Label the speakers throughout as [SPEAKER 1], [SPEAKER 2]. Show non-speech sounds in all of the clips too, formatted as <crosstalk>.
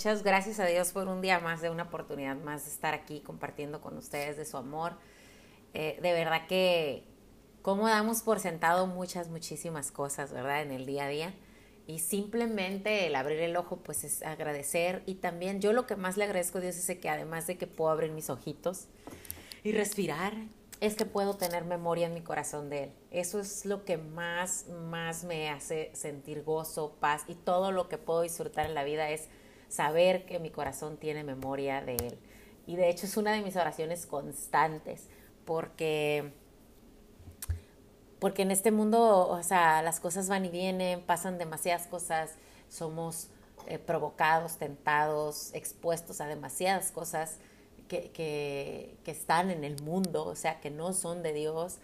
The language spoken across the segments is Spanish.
[SPEAKER 1] muchas gracias a Dios por un día más, de una oportunidad más de estar aquí compartiendo con ustedes de su amor. Eh, de verdad que, como damos por sentado muchas, muchísimas cosas, ¿verdad? En el día a día. Y simplemente el abrir el ojo, pues es agradecer. Y también yo lo que más le agradezco a Dios es que además de que puedo abrir mis ojitos y respirar, es que puedo tener memoria en mi corazón de Él. Eso es lo que más, más me hace sentir gozo, paz y todo lo que puedo disfrutar en la vida es saber que mi corazón tiene memoria de Él. Y de hecho es una de mis oraciones constantes porque porque en este mundo, o sea, las cosas van y vienen, pasan demasiadas cosas, somos eh, provocados, tentados, expuestos a demasiadas cosas que, están en el mundo, o sea, que no son de Dios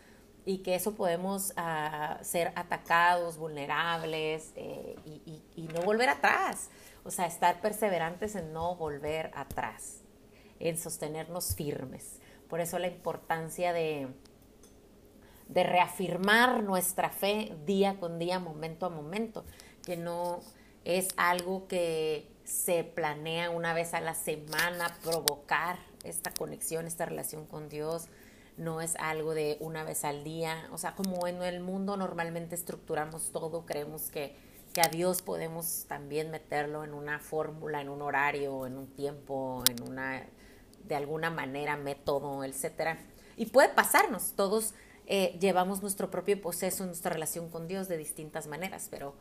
[SPEAKER 1] y que eso podemos ah, ser atacados, vulnerables eh, y, no volver atrás. O sea, estar perseverantes en no volver atrás, en sostenernos firmes. Por eso la importancia de, de reafirmar nuestra fe día con día, momento a momento, que no es algo que se planea una vez a la semana provocar esta conexión, esta relación con Dios no es algo de una vez al día. O sea, como en el mundo normalmente estructuramos todo, creemos que, que a Dios podemos también meterlo en una fórmula, en un horario, en un tiempo, en una, de alguna manera, método, etcétera. Y puede pasarnos, todos eh, llevamos nuestro propio proceso, nuestra relación con Dios de distintas maneras, pero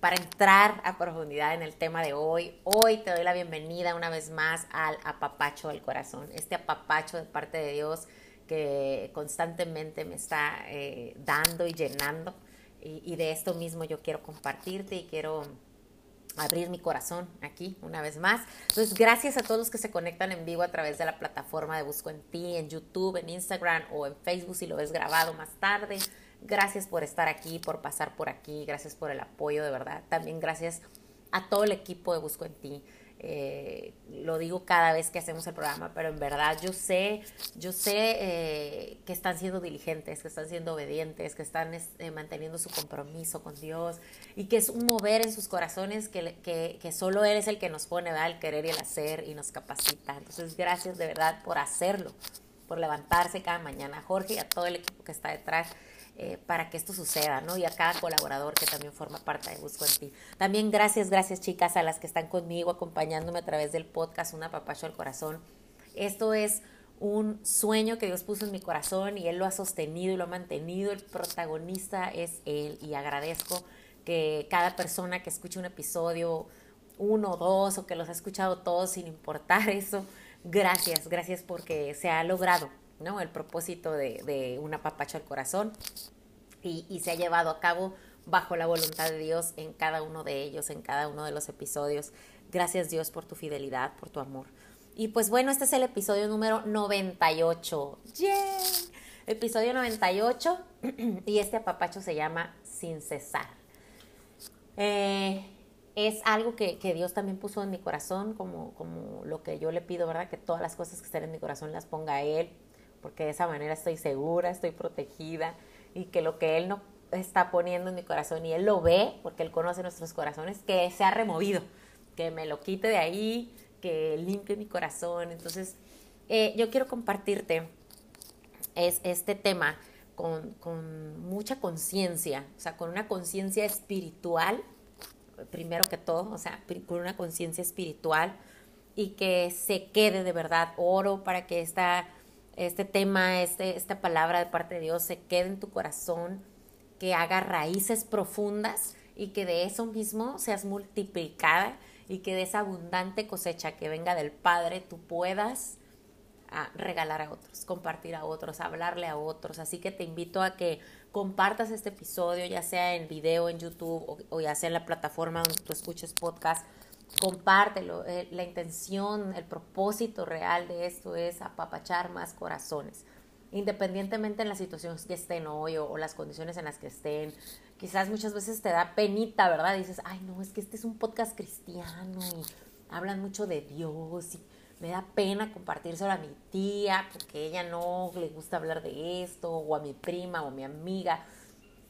[SPEAKER 1] para entrar a profundidad en el tema de hoy, hoy te doy la bienvenida una vez más al apapacho del corazón, este apapacho de parte de Dios que constantemente me está eh, dando y llenando y de esto mismo yo quiero compartirte y quiero abrir mi corazón aquí una vez más. Entonces, gracias a todos los que se conectan en vivo a través de la plataforma de Busco en Ti, en YouTube, en Instagram o en Facebook si lo ves grabado más tarde. Gracias por estar aquí, por pasar por aquí, gracias por el apoyo de verdad. También gracias a todo el equipo de Busco en Ti. Eh, lo digo cada vez que hacemos el programa, pero en verdad yo sé, yo sé eh, que están siendo diligentes, que están siendo obedientes, que están eh, manteniendo su compromiso con Dios y que es un mover en sus corazones que, que, que solo Él es el que nos pone ¿verdad? el querer y el hacer y nos capacita. Entonces, gracias de verdad por hacerlo, por levantarse cada mañana, Jorge y a todo el equipo que está detrás. Eh, para que esto suceda, ¿no? Y a cada colaborador que también forma parte de Busco en Ti. También gracias, gracias chicas a las que están conmigo, acompañándome a través del podcast Una Papacho al Corazón. Esto es un sueño que Dios puso en mi corazón y Él lo ha sostenido y lo ha mantenido. El protagonista es Él y agradezco que cada persona que escuche un episodio, uno o dos, o que los ha escuchado todos sin importar <laughs> eso, gracias, gracias porque se ha logrado ¿no? El propósito de, de un apapacho al corazón y, se ha llevado a cabo bajo la voluntad de Dios en cada uno de ellos, en cada uno de los episodios. Gracias Dios por tu fidelidad, por tu amor. Y pues bueno, este es el episodio número 98. ¡Yeah! Episodio 98 <clears throat> y este apapacho se llama Sin cesar. Eh, es algo que, que, Dios también puso en mi corazón, como, como lo que yo le pido, ¿verdad? Que todas las cosas que estén en mi corazón las ponga a Él porque de esa manera estoy segura, estoy protegida y que lo que Él no está poniendo en mi corazón y Él lo ve, porque Él conoce nuestros corazones, que se ha removido, que me lo quite de ahí, que limpie mi corazón. Entonces, eh, yo quiero compartirte es este tema con, con mucha conciencia, o sea, con una conciencia espiritual, primero que todo, o sea, con una conciencia espiritual y que se quede de verdad oro para que esta este tema, este, esta palabra de parte de Dios se quede en tu corazón, que haga raíces profundas y que de eso mismo seas multiplicada y que de esa abundante cosecha que venga del Padre tú puedas ah, regalar a otros, compartir a otros, hablarle a otros. Así que te invito a que compartas este episodio, ya sea en video en YouTube o, o ya sea en la plataforma donde tú escuches podcast compártelo. Eh, la intención, el propósito real de esto es apapachar más corazones, independientemente en las situaciones que estén hoy o, las condiciones en las que estén. Quizás muchas veces te da penita, ¿verdad? Dices, ay, no, es que este es un podcast cristiano y hablan mucho de Dios y me da pena compartírselo a mi tía porque ella no le gusta hablar de esto, o a mi prima o a mi amiga.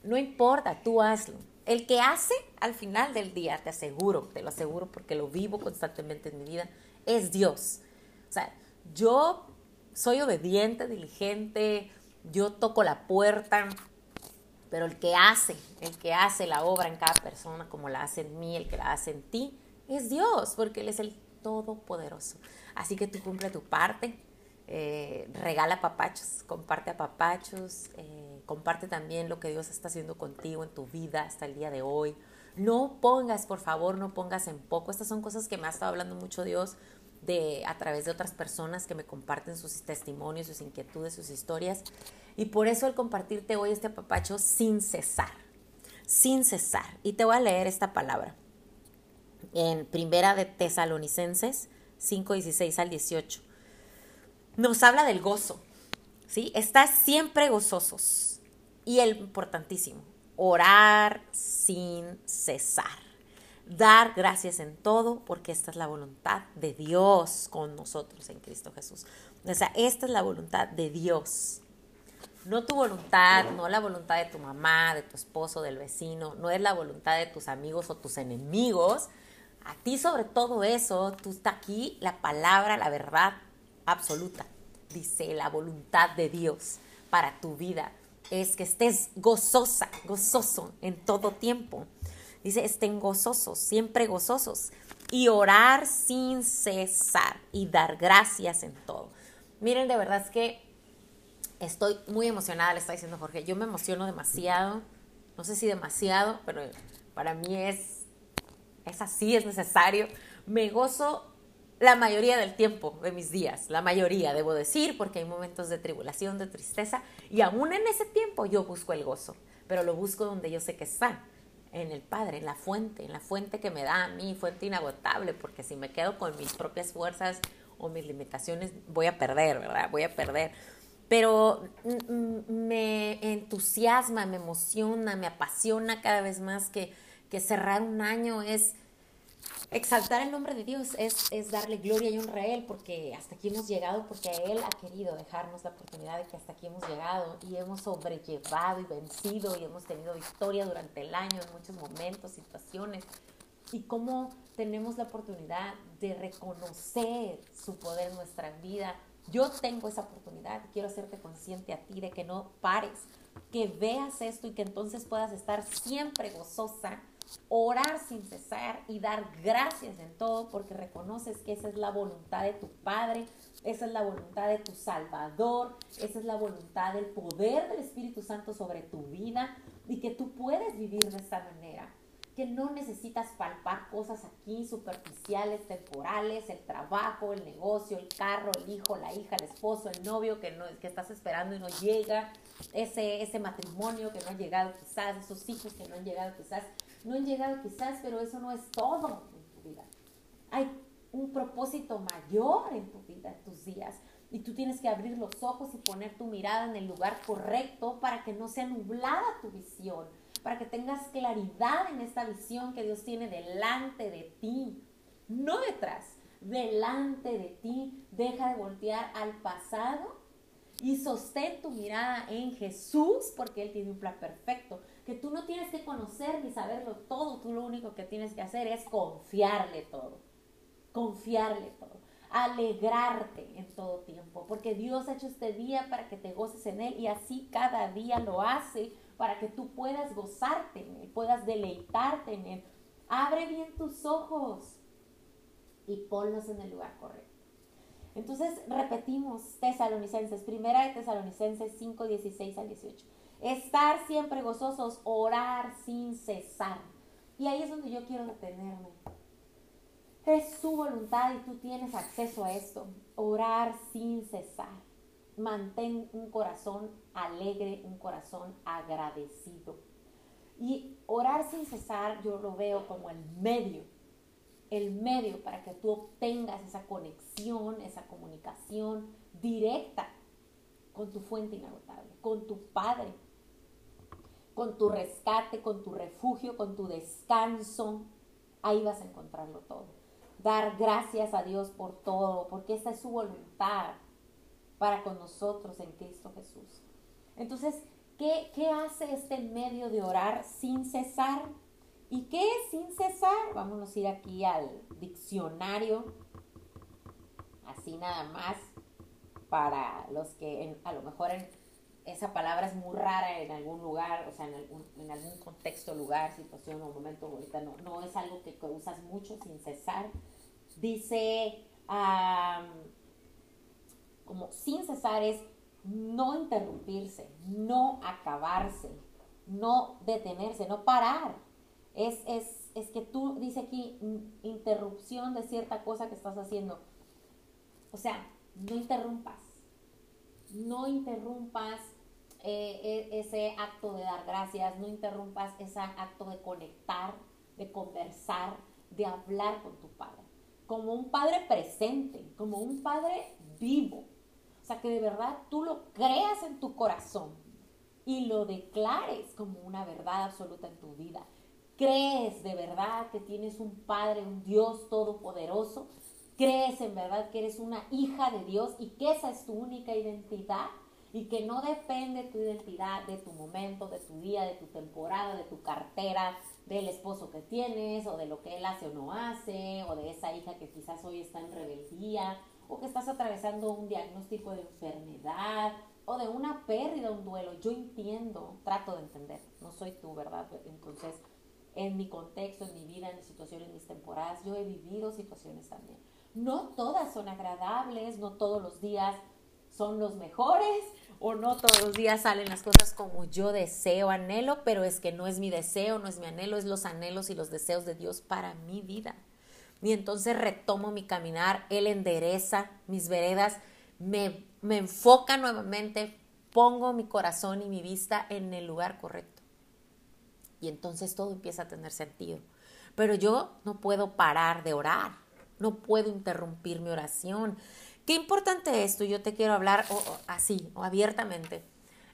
[SPEAKER 1] No importa, tú hazlo El que hace al final del día, te aseguro, te lo aseguro porque lo vivo constantemente en mi vida, es Dios. O sea, yo soy obediente, diligente, yo toco la puerta, pero el que hace, el que hace la obra en cada persona, como la hace en mí, el que la hace en ti, es Dios, porque Él es el Todopoderoso. Así que tú cumple tu parte, eh, regala papachos, comparte a papachos, eh, comparte también lo que Dios está haciendo contigo en tu vida hasta el día de hoy. No pongas, por favor, no pongas en poco. Estas son cosas que me ha estado hablando mucho Dios de, a través de otras personas que me comparten sus testimonios, sus inquietudes, sus historias. Y por eso el compartirte hoy este papacho sin cesar, sin cesar. Y te voy a leer esta palabra en Primera de Tesalonicenses 5, 16 al 18. Nos habla del gozo, ¿sí? Estar siempre gozosos. Y el importantísimo, orar sin cesar. Dar gracias en todo porque esta es la voluntad de Dios con nosotros en Cristo Jesús. O sea, esta es la voluntad de Dios. No tu voluntad, no la voluntad de tu mamá, de tu esposo, del vecino, no es la voluntad de tus amigos o tus enemigos. A ti sobre todo eso, tú está aquí la palabra, la verdad absoluta. Dice la voluntad de Dios para tu vida es que estés gozosa, gozoso en todo tiempo. Dice, estén gozosos, siempre gozosos. Y orar sin cesar y dar gracias en todo. Miren, de verdad es que estoy muy emocionada, le está diciendo Jorge. Yo me emociono demasiado. No sé si demasiado, pero para mí es, es así, es necesario. Me gozo la mayoría del tiempo de mis días, la mayoría, debo decir, porque hay momentos de tribulación, de tristeza, y aún en ese tiempo yo busco el gozo, pero lo busco donde yo sé que está, en el Padre, en la fuente, en la fuente que me da a mí, fuente inagotable, porque si me quedo con mis propias fuerzas o mis limitaciones, voy a perder, ¿verdad? Voy a perder. Pero me entusiasma, me emociona, me apasiona cada vez más que, que cerrar un año es exaltar el nombre de Dios, es, es, darle gloria y honra a Él, porque hasta aquí hemos llegado, porque Él ha querido dejarnos la oportunidad de que hasta aquí hemos llegado y hemos sobrellevado y vencido y hemos tenido victoria durante el año en muchos momentos, situaciones, y cómo tenemos la oportunidad de reconocer su poder en nuestra vida. Yo tengo esa oportunidad, quiero hacerte consciente a ti de que no pares, que veas esto y que entonces puedas estar siempre gozosa orar sin cesar y dar gracias en todo porque reconoces que esa es la voluntad de tu Padre, esa es la voluntad de tu Salvador, esa es la voluntad del poder del Espíritu Santo sobre tu vida y que tú puedes vivir de esta manera, que no necesitas palpar cosas aquí superficiales, temporales, el trabajo, el negocio, el carro, el hijo, la hija, el esposo, el novio que, no, que estás esperando y no llega, ese, ese matrimonio que no ha llegado quizás, esos hijos que no han llegado quizás, no han llegado quizás, pero eso no es todo en tu vida. Hay un propósito mayor en tu vida, en tus días. Y tú tienes que abrir los ojos y poner tu mirada en el lugar correcto para que no sea nublada tu visión, para que tengas claridad en esta visión que Dios tiene delante de ti, no detrás, delante de ti. Deja de voltear al pasado y sostén tu mirada en Jesús porque Él tiene un plan perfecto que tú no tienes que conocer ni saberlo todo, tú lo único que tienes que hacer es confiarle todo, confiarle todo, alegrarte en todo tiempo, porque Dios ha hecho este día para que te goces en Él y así cada día lo hace para que tú puedas gozarte en Él, puedas deleitarte en Él. Abre bien tus ojos y ponlos en el lugar correcto. Entonces repetimos Tesalonicenses, primera de Tesalonicenses 5, 16 al 18. Estar siempre gozosos, orar sin cesar. Y ahí es donde yo quiero detenerme. Es su voluntad y tú tienes acceso a esto. Orar sin cesar. Mantén un corazón alegre, un corazón agradecido. Y orar sin cesar yo lo veo como el medio, el medio para que tú obtengas esa conexión, esa comunicación directa con tu fuente inagotable, con tu Padre, con tu rescate, con tu refugio, con tu descanso. Ahí vas a encontrarlo todo. Dar gracias a Dios por todo, porque esa es su voluntad para con nosotros en Cristo Jesús. Entonces, ¿qué, ¿qué hace este medio de orar sin cesar? ¿Y qué es sin cesar? Vamos a ir aquí al diccionario, así nada más, para los que a lo mejor esa palabra es muy rara en algún lugar, o sea, en algún, en algún contexto, lugar, situación o momento, ahorita no, no es algo que, usas mucho sin cesar. Dice, como sin cesar es no interrumpirse, no acabarse, no detenerse, no parar es, es, es que tú, dice aquí, interrupción de cierta cosa que estás haciendo. O sea, no interrumpas. No interrumpas eh, e, ese acto de dar gracias, no interrumpas ese acto de conectar, de conversar, de hablar con tu padre. Como un padre presente, como un padre vivo. O sea, que de verdad tú lo creas en tu corazón y lo declares como una verdad absoluta en tu vida crees de verdad que tienes un Padre, un Dios todopoderoso, crees en verdad que eres una hija de Dios y que esa es tu única identidad y que no depende tu identidad de tu momento, de tu día, de tu temporada, de tu cartera, del esposo que tienes o de lo que él hace o no hace o de esa hija que quizás hoy está en rebeldía o que estás atravesando un diagnóstico de enfermedad o de una pérdida, un duelo. Yo entiendo, trato de entender, no soy tú, ¿verdad? Entonces, en mi contexto, en mi vida, en mi situación, en mis temporadas. Yo he vivido situaciones también. No todas son agradables, no todos los días son los mejores o no todos los días salen las cosas como yo deseo, anhelo, pero es que no es mi deseo, no es mi anhelo, es los anhelos y los deseos de Dios para mi vida. Y entonces retomo mi caminar, Él endereza mis veredas, me, me enfoca nuevamente, pongo mi corazón y mi vista en el lugar correcto y entonces todo empieza a tener sentido. Pero yo no puedo parar de orar, no puedo interrumpir mi oración. Qué importante esto, yo te quiero hablar así, o abiertamente.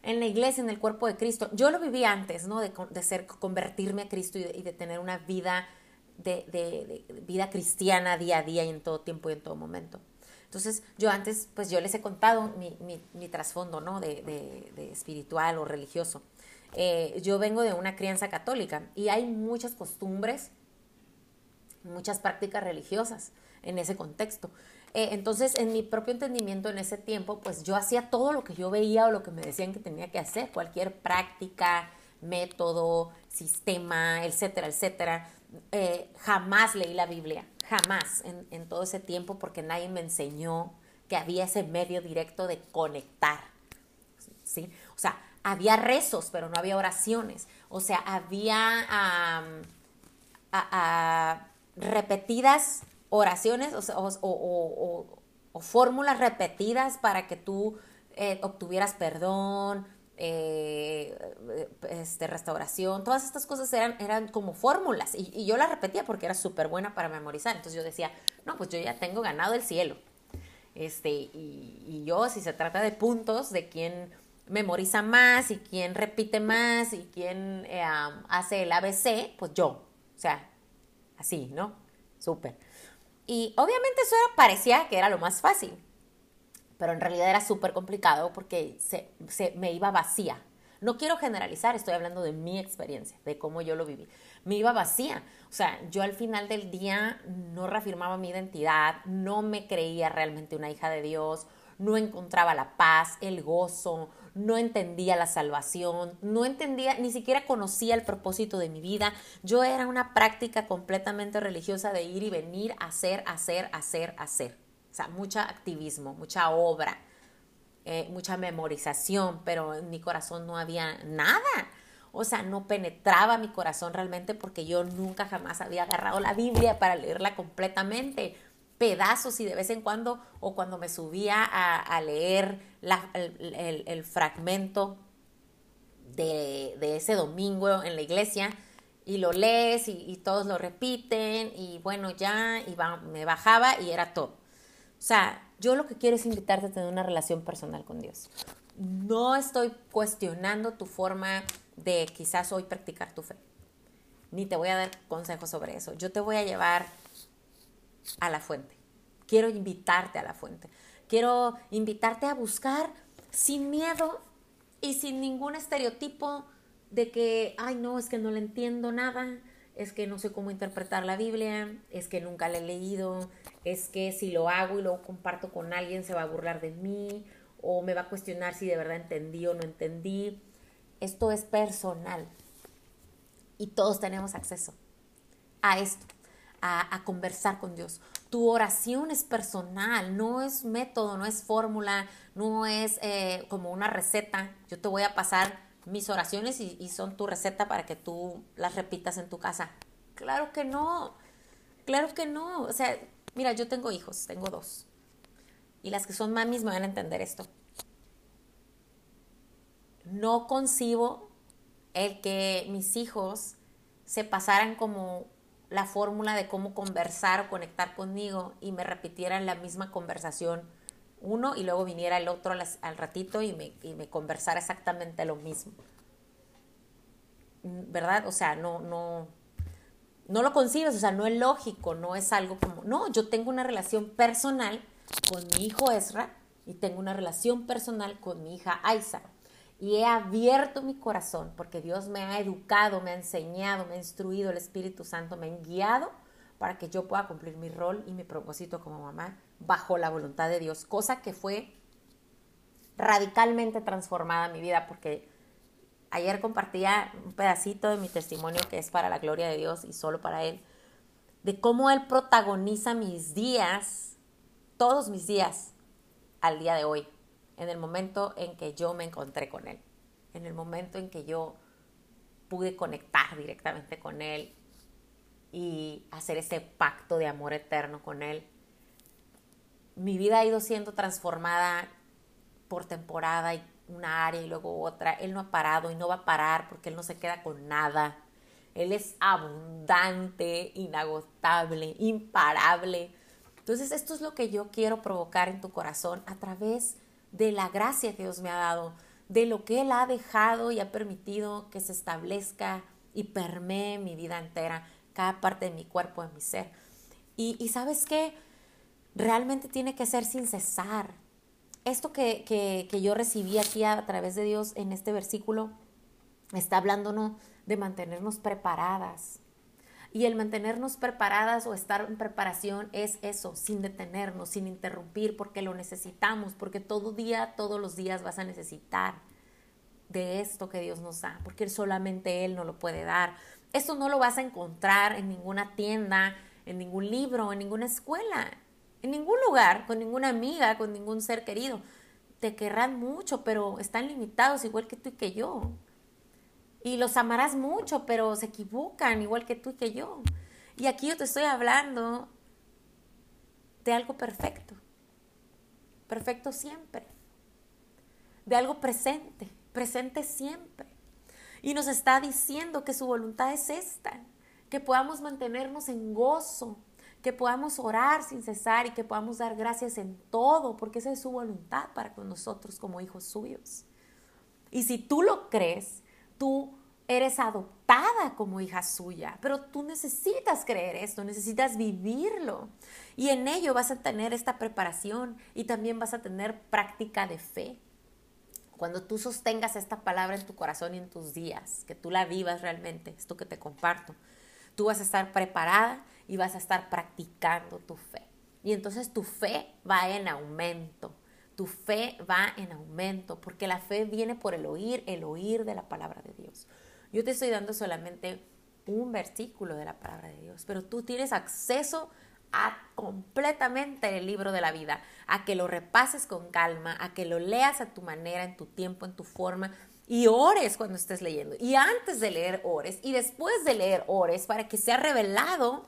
[SPEAKER 1] En la iglesia, en el cuerpo de Cristo, yo lo viví antes, ¿no? De, ser, convertirme a Cristo y de, tener una vida de, vida cristiana día a día y en todo tiempo y en todo momento. Entonces, yo antes, pues yo les he contado mi, mi, trasfondo, ¿no? De, espiritual o religioso. Eh, yo vengo de una crianza católica y hay muchas costumbres, muchas prácticas religiosas en ese contexto. Eh, entonces, en mi propio entendimiento en ese tiempo, pues yo hacía todo lo que yo veía o lo que me decían que tenía que hacer, cualquier práctica, método, sistema, etcétera, etcétera. Eh, jamás leí la Biblia, jamás en, todo ese tiempo porque nadie me enseñó que había ese medio directo de conectar. ¿sí? O sea, había rezos, pero no había oraciones. O sea, había repetidas oraciones o, fórmulas repetidas para que tú eh, obtuvieras perdón, eh, este, restauración, todas estas cosas eran, eran como fórmulas y, yo las repetía porque era súper buena para memorizar. Entonces yo decía, no, pues yo ya tengo ganado el cielo. Este, y, y yo, si se trata de puntos, de quién memoriza más y quién repite más y quién eh, hace el ABC, pues yo. O sea, así, ¿no? Súper. Y obviamente eso parecía que era lo más fácil, pero en realidad era súper complicado porque se, se, me iba vacía. No quiero generalizar, estoy hablando de mi experiencia, de cómo yo lo viví. Me iba vacía. O sea, yo al final del día no reafirmaba mi identidad, no me creía realmente una hija de Dios, no encontraba la paz, el gozo, no entendía la salvación, no entendía, ni siquiera conocía el propósito de mi vida. Yo era una práctica completamente religiosa de ir y venir, hacer, hacer, hacer, hacer. O sea, mucha activismo, mucha obra, eh, mucha memorización, pero en mi corazón no había nada. O sea, no penetraba mi corazón realmente porque yo nunca jamás había agarrado la Biblia para leerla completamente pedazos y de vez en cuando, o cuando me subía a, leer el, fragmento de, ese domingo en la iglesia, y lo lees y, todos lo repiten, y bueno, ya, y me bajaba y era todo. O sea, yo lo que quiero es invitarte a tener una relación personal con Dios. No estoy cuestionando tu forma de quizás hoy practicar tu fe, ni te voy a dar consejos sobre eso. Yo te voy a llevar a la fuente. Quiero invitarte a la fuente. Quiero invitarte a buscar sin miedo y sin ningún estereotipo de que, ay, no, es que no le entiendo nada, es que no sé cómo interpretar la Biblia, es que nunca la he leído, es que si lo hago y lo comparto con alguien se va a burlar de mí o me va a cuestionar si de verdad entendí o no entendí. Esto es personal y todos tenemos acceso a esto, a, conversar con Dios. Tu oración es personal, no es método, no es fórmula, no es eh, como una receta. Yo te voy a pasar mis oraciones y, son tu receta para que tú las repitas en tu casa. Claro que no, claro que no. O sea, mira, yo tengo hijos, tengo dos. Y las que son mamis me van a entender esto. No concibo el que mis hijos se pasaran como la fórmula de cómo conversar o conectar conmigo y me repitieran la misma conversación uno y luego viniera el otro al, ratito y me, y me, conversara exactamente lo mismo. ¿Verdad? O sea, no, no, no lo concibes, o sea, no es lógico, no es algo como, no, yo tengo una relación personal con mi hijo Ezra y tengo una relación personal con mi hija Aisa. Y he abierto mi corazón porque Dios me ha educado, me ha enseñado, me ha instruido, el Espíritu Santo me ha guiado para que yo pueda cumplir mi rol y mi propósito como mamá bajo la voluntad de Dios, cosa que fue radicalmente transformada mi vida porque ayer compartía un pedacito de mi testimonio que es para la gloria de Dios y solo para Él, de cómo Él protagoniza mis días, todos mis días, al día de hoy, en el momento en que yo me encontré con Él, en el momento en que yo pude conectar directamente con Él y hacer ese pacto de amor eterno con Él mi vida ha ido siendo transformada por temporada y una área y luego otra. Él no ha parado y no va a parar porque Él no se queda con nada. Él es abundante, inagotable, imparable. Entonces esto es lo que yo quiero provocar en tu corazón a través de la gracia que Dios me ha dado, de lo que Él ha dejado y ha permitido que se establezca y permee mi vida entera, cada parte de mi cuerpo, de mi ser. Y, y sabes qué? realmente tiene que ser sin cesar. Esto que, que, yo recibí aquí a través de Dios en este versículo está hablándonos de mantenernos preparadas. Y el mantenernos preparadas o estar en preparación es eso, sin detenernos, sin interrumpir, porque lo necesitamos, porque todo día, todos los días vas a necesitar de esto que Dios nos da, porque solamente Él no lo puede dar. Esto no lo vas a encontrar en ninguna tienda, en ningún libro, en ninguna escuela en ningún lugar, con ninguna amiga, con ningún ser querido. Te querrán mucho, pero están limitados igual que tú y que yo. Y los amarás mucho, pero se equivocan igual que tú y que yo. Y aquí yo te estoy hablando de algo perfecto. Perfecto siempre. De algo presente, presente siempre. Y nos está diciendo que su voluntad es esta, que podamos mantenernos en gozo, que podamos orar sin cesar y que podamos dar gracias en todo, porque esa es su voluntad para con nosotros como hijos suyos. Y si tú lo crees, tú eres adoptada como hija suya, pero tú necesitas creer esto, necesitas vivirlo. Y en ello vas a tener esta preparación y también vas a tener práctica de fe. Cuando tú sostengas esta palabra en tu corazón y en tus días, que tú la vivas realmente, esto que te comparto, tú vas a estar preparada y vas a estar practicando tu fe. Y entonces tu fe va en aumento. Tu fe va en aumento porque la fe viene por el oír, el oír de la palabra de Dios. Yo te estoy dando solamente un versículo de la palabra de Dios, pero tú tienes acceso a completamente el libro de la vida, a que lo repases con calma, a que lo leas a tu manera, en tu tiempo, en tu forma, y ores cuando estés leyendo. Y antes de leer, ores. Y después de leer, ores para que sea revelado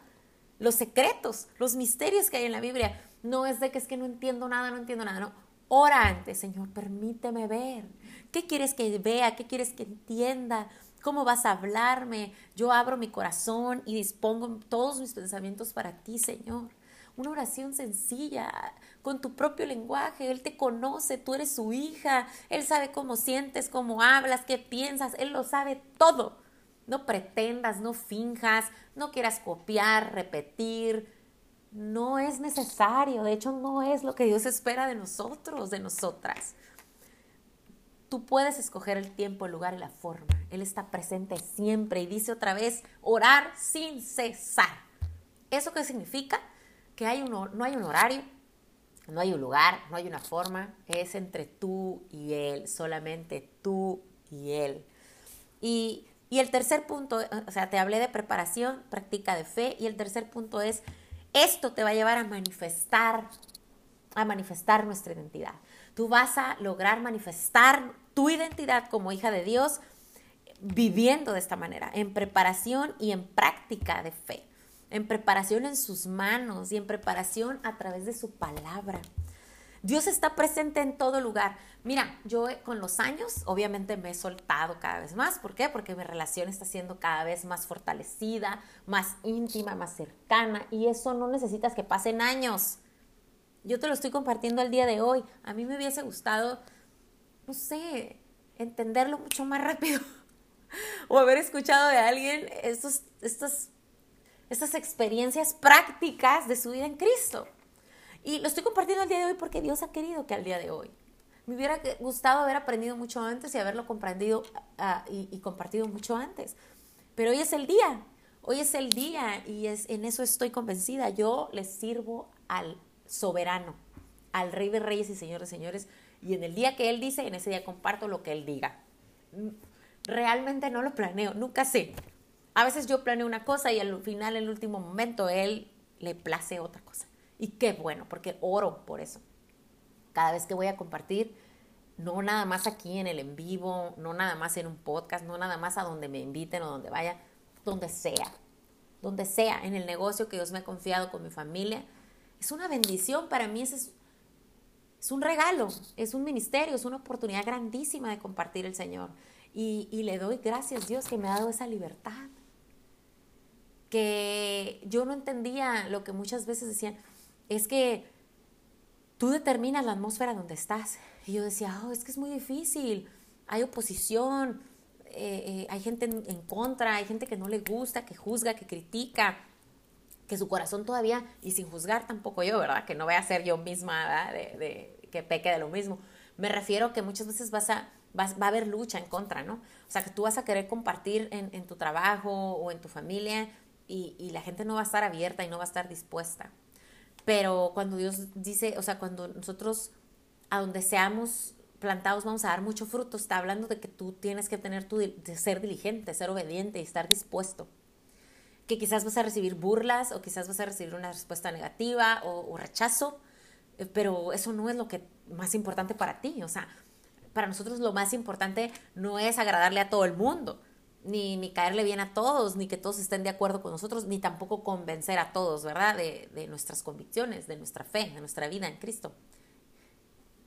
[SPEAKER 1] los secretos, los misterios que hay en la Biblia. No es de que es que no entiendo nada, no entiendo nada, no. Ora antes, Señor, permíteme ver. ¿Qué quieres que vea? ¿Qué quieres que entienda? ¿Cómo vas a hablarme? Yo abro mi corazón y dispongo todos mis pensamientos para ti, Señor. Una oración sencilla, con tu propio lenguaje. Él te conoce, tú eres su hija. Él sabe cómo sientes, cómo hablas, qué piensas. Él lo sabe todo. No pretendas, no finjas, no quieras copiar, repetir. No es necesario. De hecho, no es lo que Dios espera de nosotros, de nosotras. tú puedes escoger el tiempo, el lugar y la forma. Él está presente siempre y dice otra vez, orar sin cesar. ¿Eso qué significa? Que hay un, no hay un horario, no hay un lugar, no hay una forma, es entre tú y Él, solamente tú y Él. Y, y el tercer punto, o sea, te hablé de preparación, práctica de fe, y el tercer punto es, esto te va a llevar a manifestar, a manifestar nuestra identidad. Tú vas a lograr manifestar tu identidad como hija de Dios viviendo de esta manera, en preparación y en práctica de fe, en preparación en sus manos y en preparación a través de su palabra. Dios está presente en todo lugar. Mira, yo con los años obviamente me he soltado cada vez más. ¿Por qué? Porque mi relación está siendo cada vez más fortalecida, más íntima, más cercana. Y eso no necesitas que pasen años. Yo te lo estoy compartiendo el día de hoy. A mí me hubiese gustado, no sé, entenderlo mucho más rápido. <laughs> o haber escuchado de alguien estos, estas experiencias prácticas de su vida en Cristo. Y lo estoy compartiendo el día de hoy porque Dios ha querido que al día de hoy. Me hubiera gustado haber aprendido mucho antes y haberlo comprendido ah, y, compartido mucho antes. Pero hoy es el día, hoy es el día y es, en eso estoy convencida. Yo le sirvo al soberano, al rey de reyes y señores de señores. Y en el día que Él dice, en ese día comparto lo que Él diga. Realmente no lo planeo, nunca sé. A veces yo planeo una cosa y al final, en el último momento, Él le place otra cosa. Y qué bueno, porque oro por eso. Cada vez que voy a compartir, no nada más aquí en el en vivo, no nada más en un podcast, no nada más a donde me inviten o donde vaya, donde sea, donde sea, en el negocio que Dios me ha confiado con mi familia. Es una bendición para mí, es, es un regalo, es un ministerio, es una oportunidad grandísima de compartir el Señor. Y, y le doy gracias Dios que me ha dado esa libertad. Que yo no entendía lo que muchas veces decían, es que tú determinas la atmósfera donde estás. Y yo decía, oh, es que es muy difícil, hay oposición, eh, eh, hay gente en, contra, hay gente que no le gusta, que juzga, que critica, que su corazón todavía, y sin juzgar tampoco yo, ¿verdad? Que no voy a ser yo misma, De, que peque de lo mismo. Me refiero que muchas veces vas a, va a haber lucha en contra, ¿no? O sea, que tú vas a querer compartir en, tu trabajo o en tu familia y la gente no va a estar abierta y no va a estar dispuesta. Pero cuando Dios dice, o sea, cuando nosotros a donde seamos plantados vamos a dar mucho fruto, está hablando de que tú tienes que tener tu, de ser diligente, ser obediente y estar dispuesto. Que quizás vas a recibir burlas o quizás vas a recibir una respuesta negativa o, o rechazo, eh, pero eso no es lo que más importante para ti. O sea, para nosotros lo más importante no es agradarle a todo el mundo, ni, ni caerle bien a todos, ni que todos estén de acuerdo con nosotros, ni tampoco convencer a todos, ¿verdad? De, de nuestras convicciones, de nuestra fe, de nuestra vida en Cristo.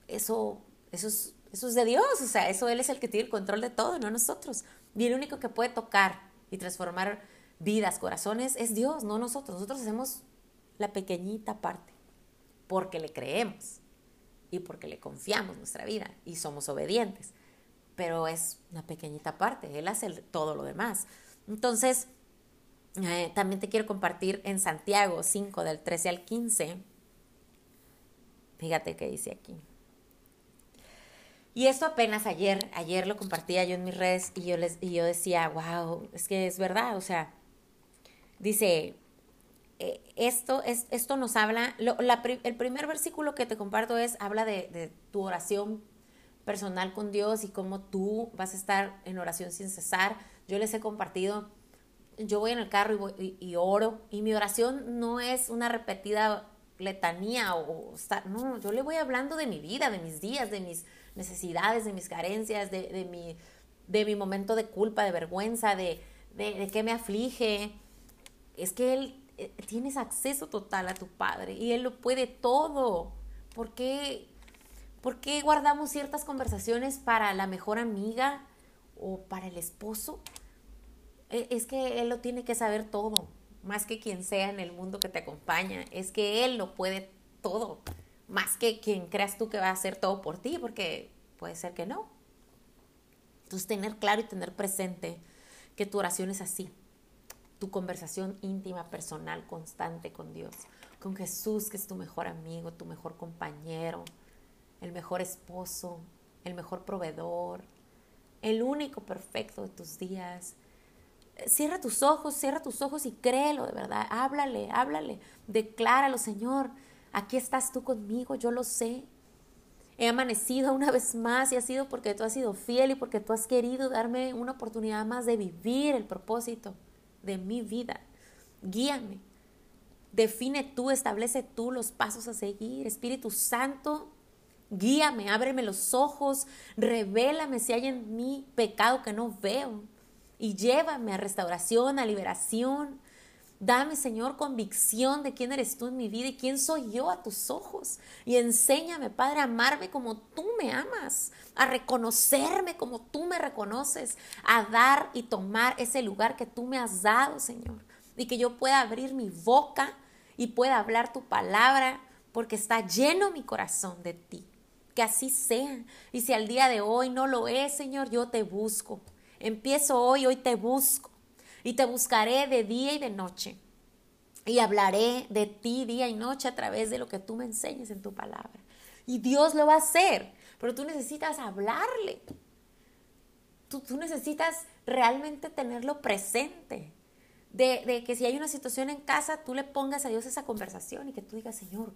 [SPEAKER 1] Eso, eso, es, eso es de Dios, o sea, eso Él es el que tiene el control de todo, no nosotros. Y el único que puede tocar y transformar vidas, corazones, es Dios, no nosotros. Nosotros hacemos la pequeñita parte, porque le creemos y porque le confiamos nuestra vida y somos obedientes pero es una pequeñita parte, Él hace todo lo demás. Entonces, eh, también te quiero compartir en Santiago 5 del 13 al 15. Fíjate qué dice aquí. Y esto apenas ayer, ayer lo compartía yo en mis redes y yo, les, y yo decía, wow, es que es verdad, o sea, dice, eh, esto, es, esto nos habla, el primer versículo que te comparto es, habla de, de tu oración personal con Dios y cómo tú vas a estar en oración sin cesar. Yo les he compartido, yo voy en el carro y, oro y mi oración no es una repetida letanía o, no, yo le voy hablando de mi vida, de mis días, de mis necesidades, de mis carencias, de, mi, de mi momento de culpa, de vergüenza, de, de, de qué me aflige. Es que Él eh, tienes acceso total a tu Padre y Él lo puede todo. ¿Por qué ¿Por qué guardamos ciertas conversaciones para la mejor amiga o para el esposo? E, es que él lo tiene que saber todo, más que quien sea en el mundo que te acompaña. Es que él lo puede todo, más que quien creas tú que va a hacer todo por ti, porque puede ser que no. Entonces, tener claro y tener presente que tu oración es así. Tu conversación íntima, personal, constante con Dios, con Jesús, que es tu mejor amigo, tu mejor compañero, el mejor esposo, el mejor proveedor, el único perfecto de tus días. Cierra tus ojos, cierra tus ojos y créelo de verdad. Háblale, háblale, decláralo, Señor. Aquí estás tú conmigo, yo lo sé. He amanecido una vez más y ha sido porque tú has sido fiel y porque tú has querido darme una oportunidad más de vivir el propósito de mi vida. Guíame. Define tú, establece tú los pasos a seguir. Espíritu Santo, guíame, ábreme los ojos, revélame si hay en mí pecado que no veo y llévame a restauración, a liberación. Dame, Señor, convicción de quién eres tú en mi vida y quién soy yo a tus ojos. Y enséñame, Padre, a amarme como tú me amas, a reconocerme como tú me reconoces, a dar y tomar ese lugar que tú me has dado, Señor. Y que yo pueda abrir mi boca y pueda hablar tu palabra, porque está lleno mi corazón de ti. Que así sea. Y si al día de hoy no lo es, Señor, yo te busco. Empiezo hoy, hoy te busco y te buscaré de día y de noche. Y hablaré de ti día y noche a través de lo que tú me enseñes en tu palabra. Y Dios lo va a hacer, pero tú necesitas hablarle. Tú, tú necesitas realmente tenerlo presente. De, de que si hay una situación en casa, tú le pongas a Dios esa conversación y que tú digas, Señor,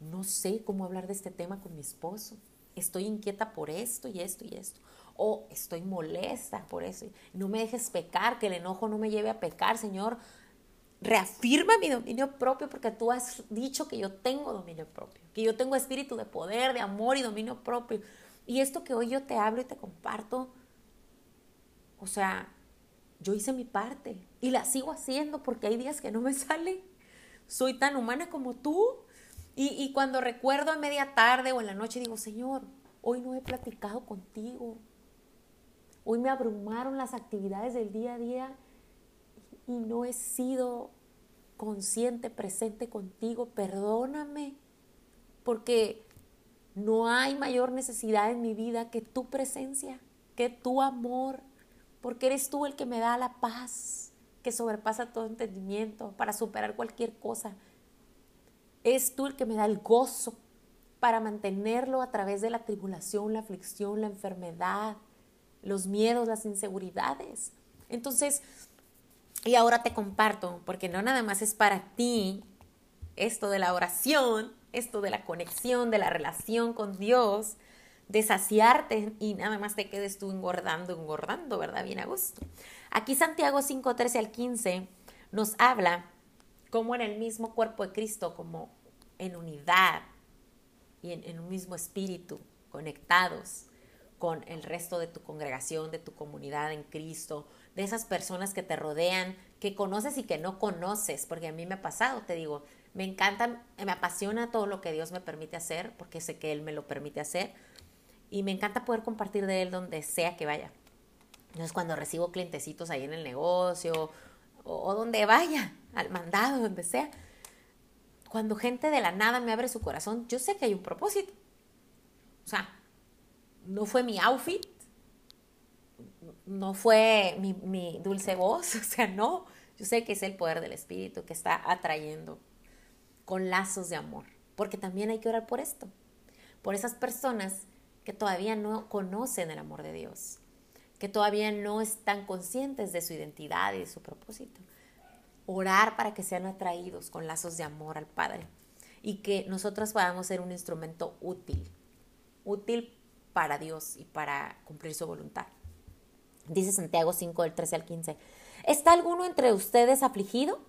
[SPEAKER 1] no sé cómo hablar de este tema con mi esposo. Estoy inquieta por esto y esto y esto o estoy molesta por eso. No me dejes pecar, que el enojo no me lleve a pecar, Señor. Reafirma mi dominio propio porque tú has dicho que yo tengo dominio propio, que yo tengo espíritu de poder, de amor y dominio propio. Y esto que hoy yo te hablo y te comparto, o sea, yo hice mi parte y la sigo haciendo porque hay días que no me <laughs> sale. Soy tan humana como tú. Y, cuando recuerdo a media tarde o en la noche digo, Señor, hoy no he platicado contigo, Hoy me abrumaron las actividades del día a día y no he sido consciente, presente contigo. Perdóname, porque no hay mayor necesidad en mi vida que tu presencia, que tu amor, porque eres tú el que me da la paz que sobrepasa todo entendimiento para superar cualquier cosa. Es tú el que me da el gozo para mantenerlo a través de la tribulación, la aflicción, la enfermedad, los miedos, las inseguridades. Entonces, y ahora te comparto, porque no nada más es para ti esto de la oración, esto de la conexión, de la relación con Dios, de saciarte y nada más te quedes tú engordando, engordando, ¿verdad? Bien a gusto. Aquí Santiago 5, 13 al 15 nos habla como en el mismo cuerpo de Cristo, como en unidad y en, en un mismo espíritu, conectados, con el resto de tu congregación, de tu comunidad en Cristo, de esas personas que te rodean, que conoces y que no conoces, porque a mí me ha pasado, te digo, me encanta, me apasiona todo lo que Dios me permite hacer, porque sé que Él me lo permite hacer, y me encanta poder compartir de Él donde sea que vaya. Entonces cuando recibo clientecitos ahí en el negocio, o, o donde vaya, <laughs> al mandado, donde sea, cuando gente de la nada me abre su corazón, yo sé que hay un propósito. O sea, no fue mi outfit, no fue mi, dulce voz, <laughs> o sea, no, yo sé que es el poder del Espíritu que está atrayendo con lazos de amor, porque también hay que orar por esto, por esas personas que todavía no conocen el amor de Dios, que todavía no están conscientes de su identidad y de su propósito. Orar para que sean atraídos con lazos de amor al Padre y que nosotros podamos ser un instrumento útil, útil para Dios y para cumplir su voluntad. Dice Santiago 5 del 13 al 15. ¿Está alguno entre ustedes afligido?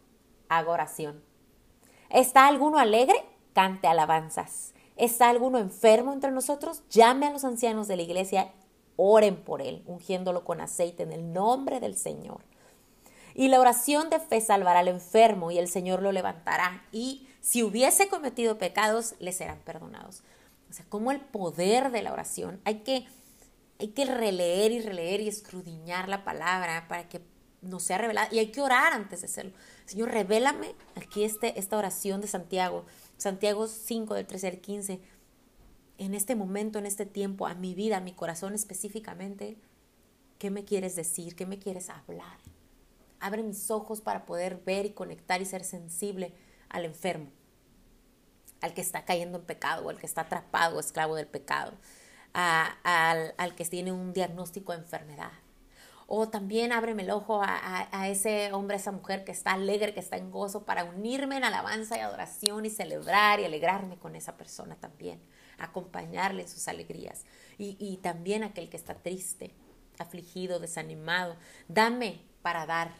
[SPEAKER 1] Haga oración. ¿Está alguno alegre? Cante alabanzas. ¿Está alguno enfermo entre nosotros? Llame a los ancianos de la iglesia, oren por él, ungiéndolo con aceite en el nombre del Señor. Y la oración de fe salvará al enfermo y el Señor lo levantará. Y si hubiese cometido pecados, le serán perdonados. O sea, como el poder de la oración. Hay que, hay que releer y releer y escrudiñar la palabra para que nos sea revelada. Y hay que orar antes de hacerlo. Señor, revélame aquí este, esta oración de Santiago. Santiago 5, del 13 al 15. En este momento, en este tiempo, a mi vida, a mi corazón específicamente, ¿qué me quieres decir? ¿Qué me quieres hablar? Abre mis ojos para poder ver y conectar y ser sensible al enfermo al que está cayendo en pecado al que está atrapado, esclavo del pecado. al, al que tiene un diagnóstico de enfermedad. O también ábreme el ojo a, ese hombre, a esa mujer que está alegre, que está en gozo, para unirme en alabanza y adoración y celebrar y alegrarme con esa persona también, acompañarle en sus alegrías. Y, y también aquel que está triste, afligido, desanimado, dame para dar.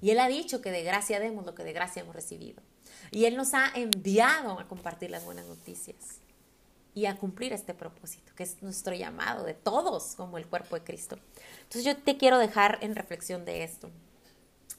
[SPEAKER 1] Y Él ha dicho que de gracia demos lo que de gracia hemos recibido. Y Él nos ha enviado a compartir las buenas noticias y a cumplir este propósito, que es nuestro llamado de todos como el cuerpo de Cristo. Entonces yo te quiero dejar en reflexión de esto.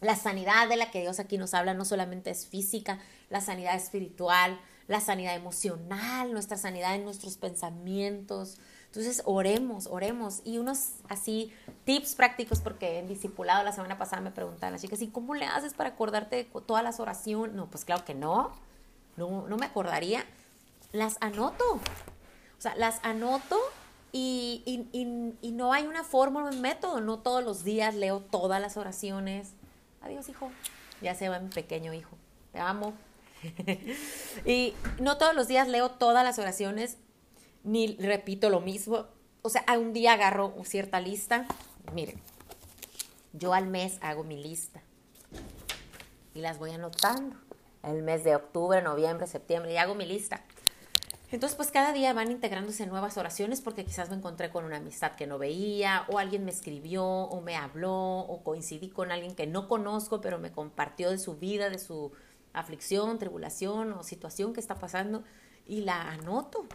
[SPEAKER 1] La sanidad de la que Dios aquí nos habla no solamente es física, la sanidad espiritual, la sanidad emocional, nuestra sanidad en nuestros pensamientos. Entonces oremos, oremos. Y unos así tips prácticos, porque en discipulado la semana pasada me preguntaban las chicas, ¿y cómo le haces para acordarte de todas las oraciones? No, pues claro que no, no, no me acordaría las anoto. O sea, las anoto y, no hay una fórmula, un método. No todos los días leo todas las oraciones. Adiós, hijo. Ya se va mi pequeño hijo. Te amo. <laughs> y no todos los días leo todas las oraciones, ni repito lo mismo. O sea, un día agarro cierta lista. Miren, yo al mes hago mi lista y las voy anotando. El mes de octubre, noviembre, septiembre, y hago mi lista. Entonces, pues cada día van integrándose nuevas oraciones porque quizás me encontré con una amistad que no veía, o alguien me escribió, o me habló, o coincidí con alguien que no conozco, pero me compartió de su vida, de su aflicción, tribulación o situación que está pasando, y la anoto.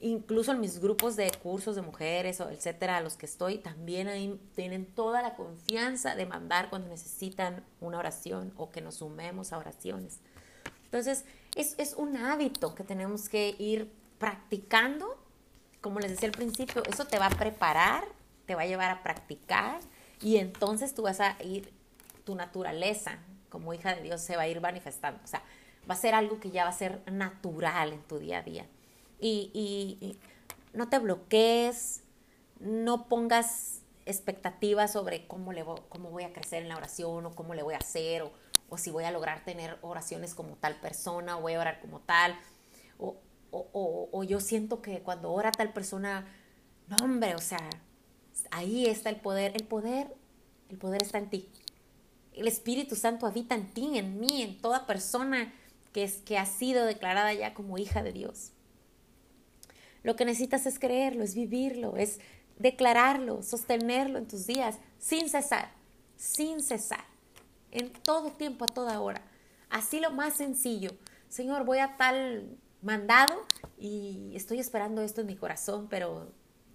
[SPEAKER 1] Incluso en mis grupos de cursos de mujeres, o etcétera, a los que estoy, también ahí tienen toda la confianza de mandar cuando necesitan una oración o que nos sumemos a oraciones. Entonces, es, un hábito que tenemos que ir practicando. Como les decía al principio, eso te va a preparar, te va a llevar a practicar y entonces tú vas a ir, tu naturaleza como hija de Dios se va a ir manifestando. O sea, va a ser algo que ya va a ser natural en tu día a día. Y, no te bloquees, no pongas expectativas sobre cómo, le cómo voy a crecer en la oración o cómo le voy a hacer o o si voy a lograr tener oraciones como tal persona, o voy a orar como tal, o, o, yo siento que cuando ora tal persona, no hombre, o sea, ahí está el poder, el poder, el poder está en ti. El Espíritu Santo habita en ti, en mí, en toda persona que, es, que ha sido declarada ya como hija de Dios. Lo que necesitas es creerlo, es vivirlo, es declararlo, sostenerlo en tus días, sin cesar, sin cesar en todo tiempo, a toda hora. Así lo más sencillo. Señor, voy a tal mandado y estoy esperando esto en mi corazón, pero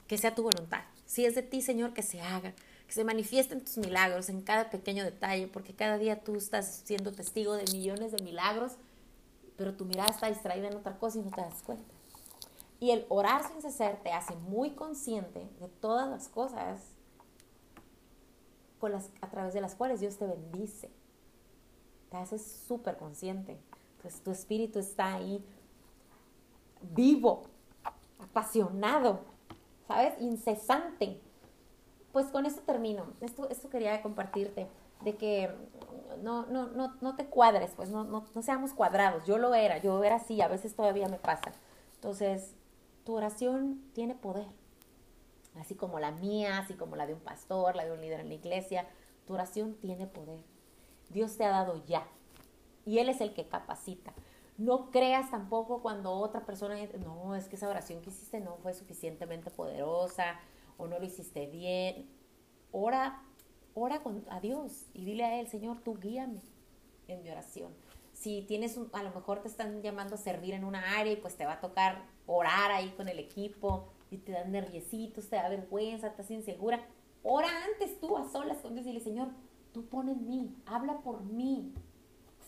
[SPEAKER 1] que sea tu voluntad. Si es de ti, Señor, que se haga, se manifiesten tus milagros en cada pequeño detalle, porque cada día tú estás siendo testigo de millones de milagros, pero tu mirada está distraída en otra cosa y no te das cuenta. Y el orar sin cesar te hace muy consciente de todas las cosas a través de las cuales Dios te bendice. Te haces súper consciente. Entonces tu espíritu está ahí vivo, apasionado, ¿sabes? Incesante. Pues con esto termino. Esto, esto quería compartirte, de que no, no, no, no te cuadres, pues no, no, no seamos cuadrados. Yo lo era, yo era así, a veces todavía me pasa. Entonces, tu oración tiene poder así como la mía, así como la de un pastor, la de un líder en la iglesia. Tu oración tiene poder. Dios te ha dado ya. Y Él es el que capacita. No creas tampoco cuando otra persona, no, es que esa oración que hiciste no fue suficientemente poderosa o no lo hiciste bien. Ora, ora con, a Dios y dile a Él, Señor, tú guíame en mi oración. Si tienes, a lo mejor te están llamando a servir en una área y pues te va a tocar orar ahí con el equipo y te dan nerviositos, te da vergüenza, estás insegura, ora antes tú a solas con Dios y dile, Señor, tú pon en mí, habla por mí,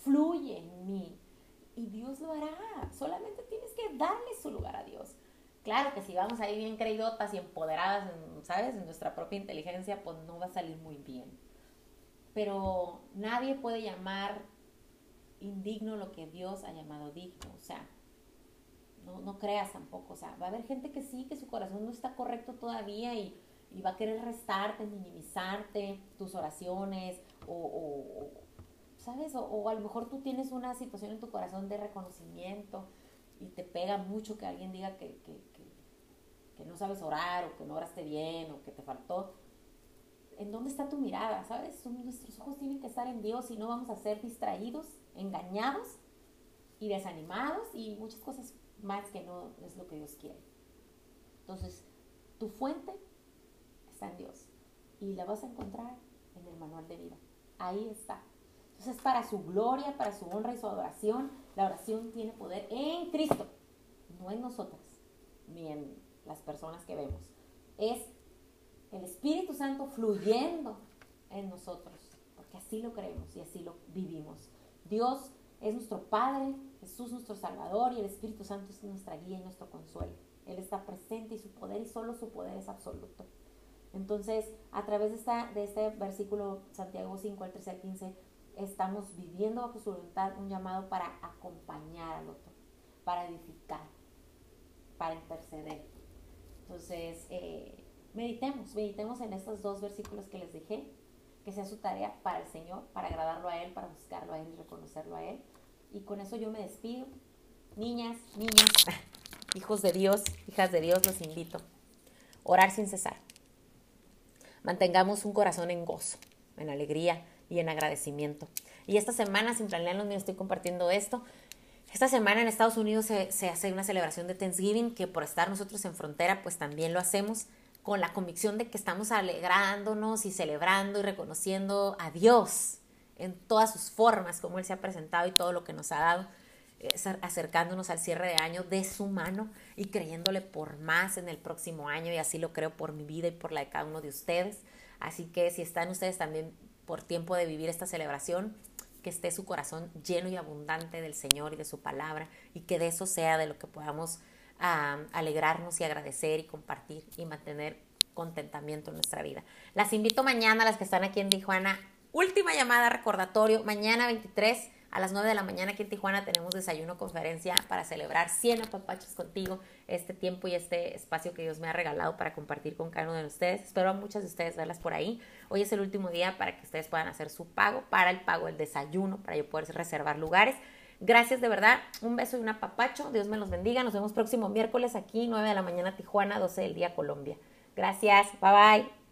[SPEAKER 1] fluye en mí. Y Dios lo hará. Solamente tienes que darle su lugar a Dios. Claro que si vamos ahí bien creidotas y empoderadas, ¿sabes? En nuestra propia inteligencia, pues no va a salir muy bien. Pero nadie puede llamar indigno lo que Dios ha llamado digno. O sea, no, no creas tampoco, o sea, va a haber gente que sí, que su corazón no está correcto todavía y, va a querer restarte, minimizarte tus oraciones o, ¿sabes? O, a lo mejor tú tienes una situación en tu corazón de reconocimiento y te pega mucho que alguien diga que no sabes orar o que no oraste bien o que te faltó, ¿en dónde está tu mirada? ¿Sabes? Nuestros ojos tienen que estar en Dios y no vamos a ser distraídos, engañados y desanimados y muchas cosas más que no es lo que Dios quiere. Entonces, tu fuente está en Dios y la vas a encontrar en el manual de vida. Ahí está. Entonces, para su gloria, para su honra y su adoración, la oración tiene poder en Cristo, no en nosotras, ni en las personas que vemos. Es el Espíritu Santo fluyendo en nosotros, porque así lo creemos y así lo vivimos. Dios es nuestro Padre, Jesús nuestro Salvador y el Espíritu Santo es nuestra guía y nuestro consuelo. Él está presente y su poder y solo su poder es absoluto. Entonces, a través de, esta, de este versículo, Santiago 5, al 13 al 15, estamos viviendo bajo su voluntad un llamado para acompañar al otro, para edificar, para interceder. Entonces, eh, meditemos, meditemos en estos dos versículos que les dije, que sea su tarea para el Señor, para agradarlo a Él, para buscarlo a Él y reconocerlo a Él. Y con eso yo me despido. Niñas, niños, <laughs> hijos de Dios, hijas de Dios, los invito. Orar sin cesar. Mantengamos un corazón en gozo, en alegría y en agradecimiento. Y esta semana, sin planear los estoy compartiendo esto. Esta semana en Estados Unidos se, se hace una celebración de Thanksgiving, que por estar nosotros en frontera, pues también lo hacemos con la convicción de que estamos alegrándonos y celebrando y reconociendo a Dios en todas sus formas, como Él se ha presentado y todo lo que nos ha dado, acercándonos al cierre de año de su mano y creyéndole por más en el próximo año y así lo creo por mi vida y por la de cada uno de ustedes. Así que si están ustedes también por tiempo de vivir esta celebración, que esté su corazón lleno y abundante del Señor y de su palabra y que de eso sea de lo que podamos alegrarnos y agradecer y compartir y mantener contentamiento en nuestra vida. Las invito mañana, las que están aquí en Tijuana, última llamada recordatorio, mañana 23 a las 9 de la mañana aquí en Tijuana tenemos desayuno conferencia para celebrar 100 apapachos contigo, este tiempo y este espacio que Dios me ha regalado para compartir con cada uno de ustedes. Espero a muchas de ustedes verlas por ahí. Hoy es el último día para que ustedes puedan hacer su pago para el pago del desayuno, para yo poder reservar lugares. Gracias de verdad, un beso y un apapacho, Dios me los bendiga, nos vemos próximo miércoles aquí, 9 de la mañana Tijuana, 12 del día Colombia. Gracias, bye bye.